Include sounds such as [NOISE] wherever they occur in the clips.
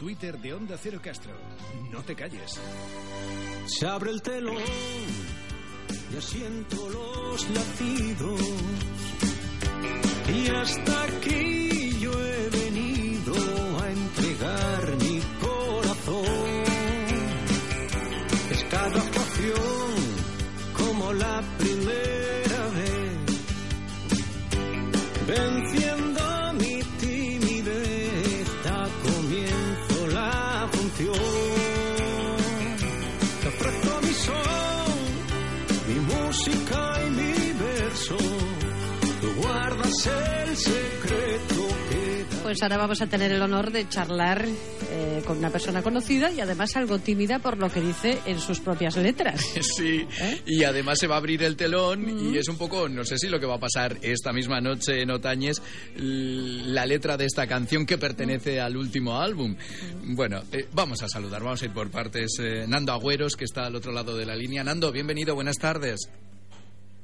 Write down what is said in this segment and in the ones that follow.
Twitter de Onda Cero Castro. No te calles. Se abre el telón, ya siento los latidos. Y hasta aquí yo he venido a entregar mi corazón. Es cada actuación como la primera Pues ahora vamos a tener el honor de charlar eh, con una persona conocida y además algo tímida por lo que dice en sus propias letras. [LAUGHS] Sí, ¿Eh? y además se va a abrir el telón y es un poco, no sé si lo que va a pasar esta misma noche en Otañes, l- la letra de esta canción que pertenece al último álbum. Bueno, eh, vamos a saludar, vamos a ir por partes. Nando Agüeros, que está al otro lado de la línea. Nando, bienvenido, buenas tardes.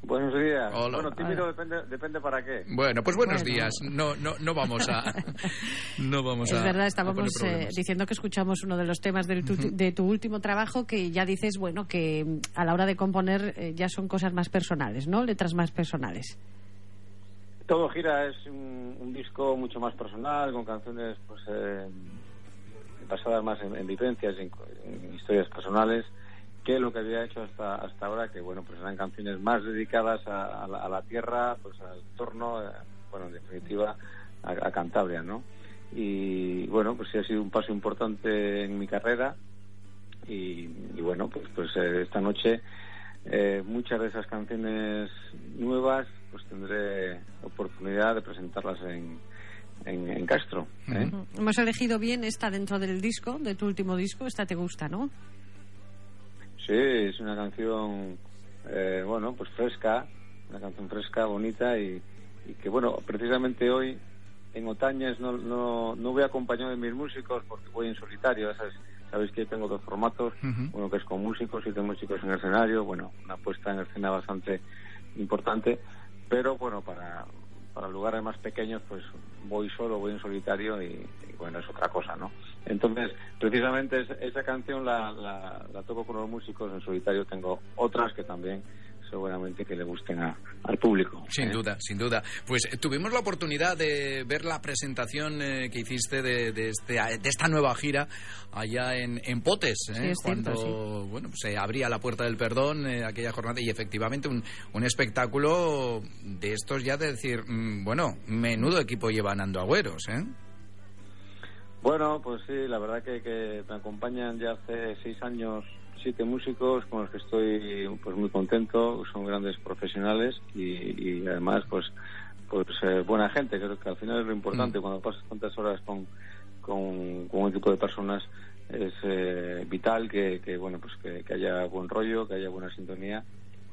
Buenos días. Hola. Bueno, tímido depende, depende para qué. Bueno, pues buenos Bueno. días. No, no, no vamos a, [LAUGHS] no vamos Es a. verdad, estábamos eh, diciendo que escuchamos uno de los temas del tu- de tu último trabajo que ya dices, bueno, que mm, a la hora de componer eh, ya son cosas más personales, ¿no? Letras más personales. Todo gira es un, un disco mucho más personal, con canciones pues eh, basadas más en, en vivencias, en, en historias personales, que lo que había hecho hasta hasta ahora, que bueno, pues eran canciones más dedicadas a, la, a la tierra, pues al entorno, eh, bueno, en definitiva, a, a Cantabria, ¿no? Y bueno, pues sí ha sido un paso importante en mi carrera y, y bueno, pues pues eh, esta noche eh, muchas de esas canciones nuevas pues tendré oportunidad de presentarlas en, en, en Castro. ¿eh? Hemos elegido bien esta dentro del disco, de tu último disco, esta te gusta, ¿no? Sí, es una canción, eh, bueno, pues fresca, una canción fresca, bonita y, y que, bueno, precisamente hoy en Otañes no, no, no voy acompañado de mis músicos porque voy en solitario. Esas, Sabéis que tengo dos formatos, uno que es con músicos y de músicos en el escenario, bueno, una puesta en escena bastante importante, pero bueno, para, para lugares más pequeños pues voy solo, voy en solitario y, y, bueno, es otra cosa, ¿no? Entonces, precisamente es- esa canción la, la, la toco con los músicos en solitario, tengo otras que también seguramente que le gusten a- al público. Sin ¿eh? duda, sin duda. Pues eh, tuvimos la oportunidad de ver la presentación eh, que hiciste de, de, este- de esta nueva gira allá en, en Potes, ¿eh? Sí, es cierto, cuando bueno, se abría la puerta del perdón eh, aquella jornada y efectivamente un, un espectáculo de estos ya de decir, mm, bueno, menudo equipo lleva Nando Agüeros, ¿eh? Bueno, pues sí, la verdad que, que me acompañan ya hace seis años siete músicos con los que estoy pues muy contento, son grandes profesionales y, y además pues pues eh, buena gente, creo que al final es lo importante, Mm. cuando pasas tantas horas con, con, con un tipo de personas es eh, vital que, que bueno pues que, que haya buen rollo, que haya buena sintonía.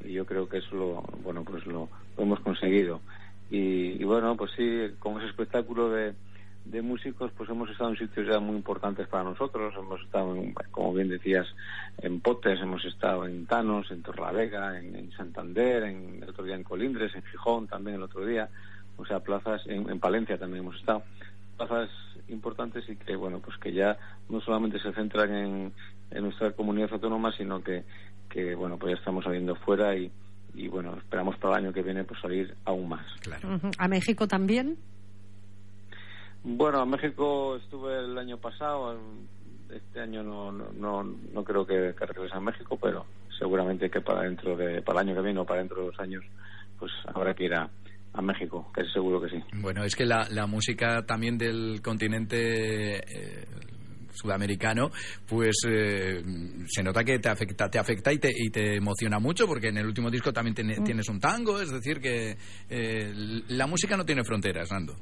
Y yo creo que eso lo bueno pues lo, lo hemos conseguido. Y, y bueno pues sí con ese espectáculo de, de músicos pues hemos estado en sitios ya muy importantes para nosotros. Hemos estado en, como bien decías en Potes hemos estado en Tanos en Torlavega en, en Santander en el otro día en Colindres en Gijón también el otro día. O sea plazas en, en Palencia también hemos estado. Plazas importantes y que bueno pues que ya no solamente se centran en, en nuestra comunidad autónoma sino que, que bueno pues ya estamos saliendo fuera y, y bueno esperamos para el año que viene pues salir aún más. Claro. ¿A México también? Bueno a México estuve el año pasado este año no no, no, no creo que, que regrese a México pero seguramente que para dentro de para el año que viene o para dentro de dos años pues habrá que ir a, a México que seguro que sí Bueno, es que la, la música también del continente eh, sudamericano, pues eh, se nota que te afecta, te afecta y te, y te emociona mucho, porque en el último disco también tiene- tienes un tango, es decir, que eh, la música no tiene fronteras, Nando.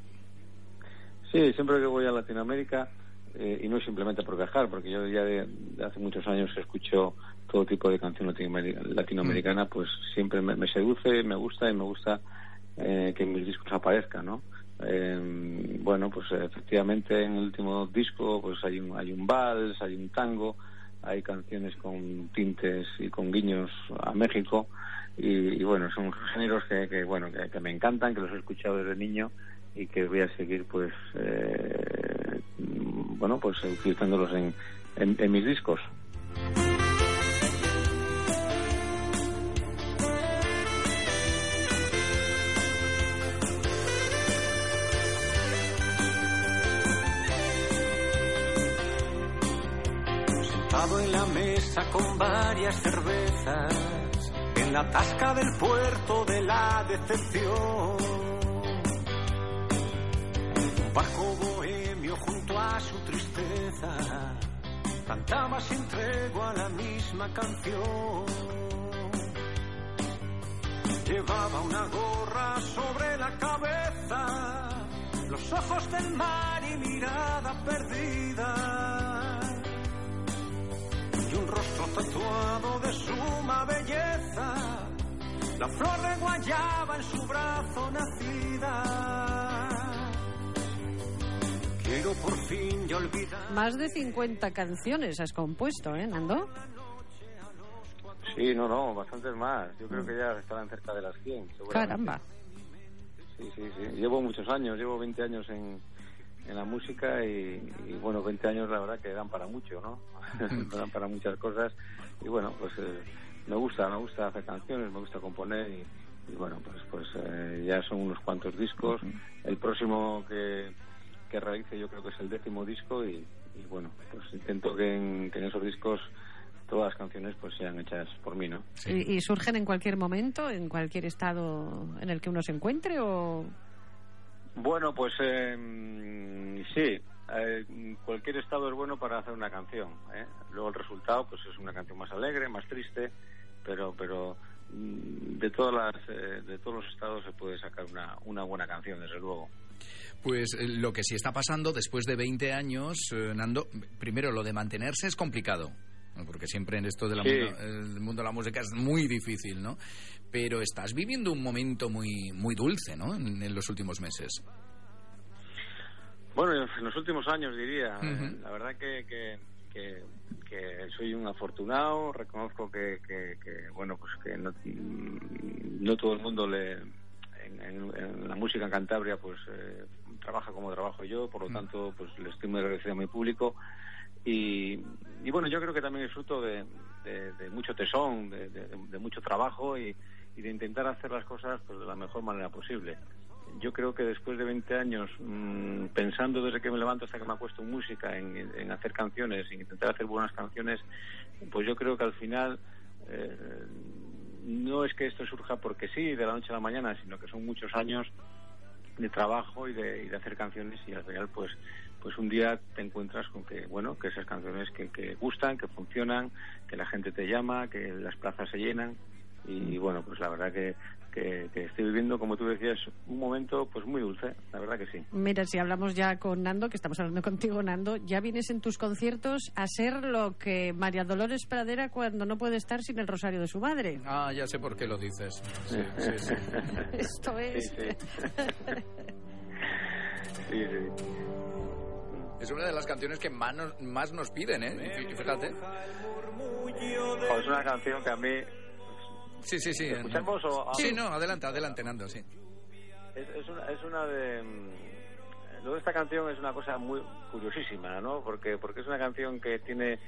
Sí, siempre que voy a Latinoamérica, eh, y no simplemente por viajar, porque yo ya de, de hace muchos años escucho todo tipo de canción latinoameri- latinoamericana, pues siempre me, me seduce, me gusta y me gusta eh, que mis discos aparezcan, ¿no? Eh, bueno, pues efectivamente en el último disco pues hay un, hay un vals, hay un tango, hay canciones con tintes y con guiños a México y, bueno, son géneros que, bueno que, me encantan, que los he escuchado desde niño y que voy a seguir pues eh, bueno, pues utilizándolos en, en mis discos. en la mesa con varias cervezas, la tasca del puerto de la decepción. Un bajo bohemio junto a su tristeza, cantaba sin tregua la misma canción. Llevaba una gorra sobre la cabeza, los ojos del mar y mirada perdida y un rostro tatuado de suma belleza, la flor de guayaba en su brazo nacida. Quiero por fin ya olvidar. Más de 50 canciones has compuesto, ¿eh, Nando? Sí, no, no, bastantes más. Yo creo que ya estarán cerca de las 100. Caramba. Sí, sí, sí. Llevo muchos años, llevo 20 años en, en la música y, bueno, 20 años la verdad que dan para mucho, ¿no? [LAUGHS] dan para muchas cosas y bueno, pues eh, me gusta, me gusta hacer canciones, me gusta componer y, bueno, pues pues eh, ya son unos cuantos discos. El próximo que, que realice yo creo que es el décimo disco y, bueno, pues intento que en, que en esos discos todas las canciones pues sean hechas por mí, ¿no? ¿Y, surgen en cualquier momento, en cualquier estado en el que uno se encuentre o...? Bueno, pues eh, sí, eh, cualquier estado es bueno para hacer una canción. ¿eh? Luego el resultado pues es una canción más alegre, más triste, pero pero mm, de todas las eh, de todos los estados se puede sacar una, una buena canción, desde luego. Pues lo que sí está pasando después de 20 años, Nando, primero lo de mantenerse es complicado porque siempre en esto del mundo, de la música es muy difícil, ¿no? Pero estás viviendo un momento muy, muy dulce, ¿no? En, los últimos meses. Bueno, en los últimos años diría. La verdad que, que, que, soy un afortunado. Reconozco que, que, bueno, pues que no, no todo el mundo le en, la música en Cantabria pues eh, trabaja como trabajo yo, por lo tanto pues le estoy muy agradecido a mi público y, bueno, yo creo que también es fruto de, mucho tesón, de, mucho trabajo y, de intentar hacer las cosas pues, de la mejor manera posible. Yo creo que después de 20 años, mm, pensando desde que me levanto hasta que me acuesto en música, en, hacer canciones, en intentar hacer buenas canciones, pues yo creo que al final eh, no es que esto surja porque sí, de la noche a la mañana, sino que son muchos años de trabajo y de, hacer canciones y al final pues pues un día te encuentras con que, bueno, que esas canciones que gustan, que funcionan, que la gente te llama, que las plazas se llenan y bueno, pues la verdad que, que, estoy viviendo, como tú decías, un momento pues muy dulce, la verdad que sí. Mira, si hablamos ya con Nando, que estamos hablando [LAUGHS] contigo, Nando, ya vienes en tus conciertos a ser lo que María Dolores Pradera cuando no puede estar sin el rosario de su madre. Ah, ya sé por qué lo dices. Sí, sí, [LAUGHS] sí. Esto es... [LAUGHS] sí, sí. Es una de las canciones que más nos, más nos piden, ¿eh? Fíjate. es una canción que a mí... Sí, sí, sí. ¿Escuchamos o...? Sí, no, adelante, adelante, Nando, sí. Es, es, una, es una de... Mm, lo de esta canción es una cosa muy curiosísima, ¿no? Porque, porque es una canción que tiene...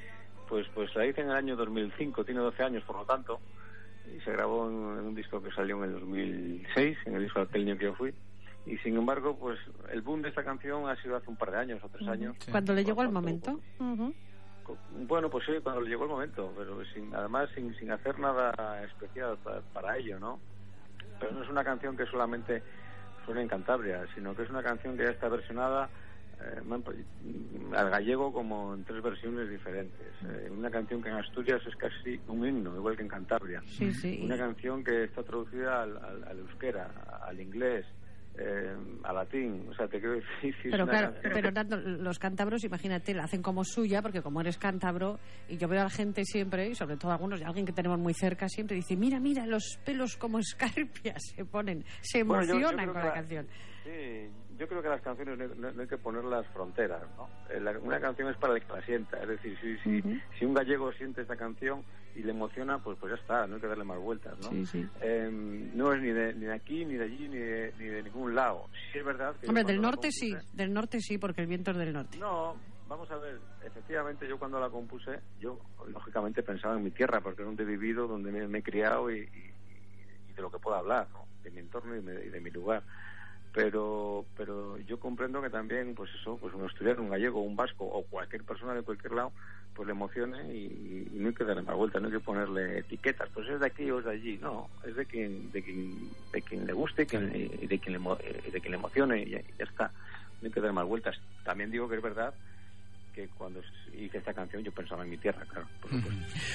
Pues, pues la hice en el año 2005, tiene 12 años, por lo tanto, y se grabó en, un disco que salió en el 2006, en el disco de aquel que yo fui y sin embargo pues el boom de esta canción ha sido hace un par de años o tres años cuando le llegó el momento bueno pues sí cuando le llegó el momento pero sin además sin, sin hacer nada especial para, ello no pero no es una canción que solamente suena en Cantabria sino que es una canción que ya está versionada eh, al gallego como en tres versiones diferentes. Eh, una canción que en Asturias es casi un himno, igual que en Cantabria. Una canción que está traducida al, al euskera, al inglés, eh, a latín. O sea, te quiero decir. pero claro, pero los cántabros, imagínate, la hacen como suya, porque como eres cántabro, y yo veo a la gente siempre, y sobre todo algunos, y alguien que tenemos muy cerca, siempre dice: Mira, mira, los pelos como escarpias [LAUGHS] se ponen, se emocionan con la, canción. Sí, yo creo que las canciones no, hay que poner las fronteras, ¿no? Eh, una canción es para el que la sienta, es decir, si, si, si un gallego siente esta canción y le emociona, pues pues ya está, no hay que darle más vueltas, ¿no? Em, no es ni de, ni de aquí, ni de allí, ni de, ni de ningún lado. Sí es verdad que... Hombre, del norte sí, del norte sí, porque el viento es del norte. No, Vamos a ver, efectivamente yo cuando la compuse, yo lógicamente pensaba en mi tierra, porque es donde he vivido, donde me, me he criado y, y- y de lo que puedo hablar, ¿no? de mi entorno y, me- y de mi lugar. Pero, pero yo comprendo que también, pues eso, pues un asturiano, un gallego, un vasco o cualquier persona de cualquier lado, pues le emocione y, y no hay que darle más vuelta, no hay que ponerle etiquetas, pues es de aquí o es de allí, no, es de quien, de quien, de quien le guste quien- y de quien le, y de quien le emocione y ya, y ya está, no hay que dar más vueltas. También digo que es verdad que cuando hice esta canción yo pensaba en mi tierra, claro, por.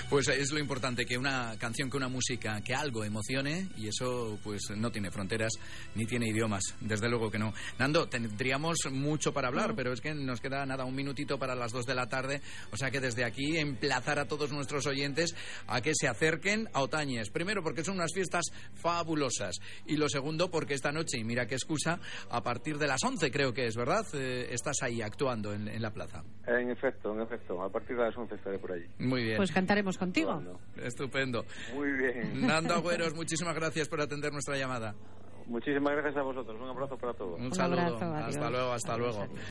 Pues es lo importante, que una canción, que una música, que algo emocione y eso pues no tiene fronteras ni tiene idiomas, desde luego que no. Nando, tendríamos mucho para hablar, pero es que nos queda nada, un minutito para las dos de la tarde, o sea que desde aquí emplazar a todos nuestros oyentes a que se acerquen a Otañes. Primero porque son unas fiestas fabulosas y lo segundo porque esta noche, y mira qué excusa, a partir de las 11 creo que es, ¿verdad? Eh, estás ahí actuando en, en la plaza. En efecto, en efecto, a partir de las 11 estaré por allí. Muy bien. Pues cantaremos contigo. Estupendo. Muy bien. Nando [LAUGHS] Agüeros, muchísimas gracias por atender nuestra llamada. Muchísimas gracias a vosotros. Un abrazo para todos. Un, Un saludo. abrazo, hasta luego, hasta Adiós, luego. adiós.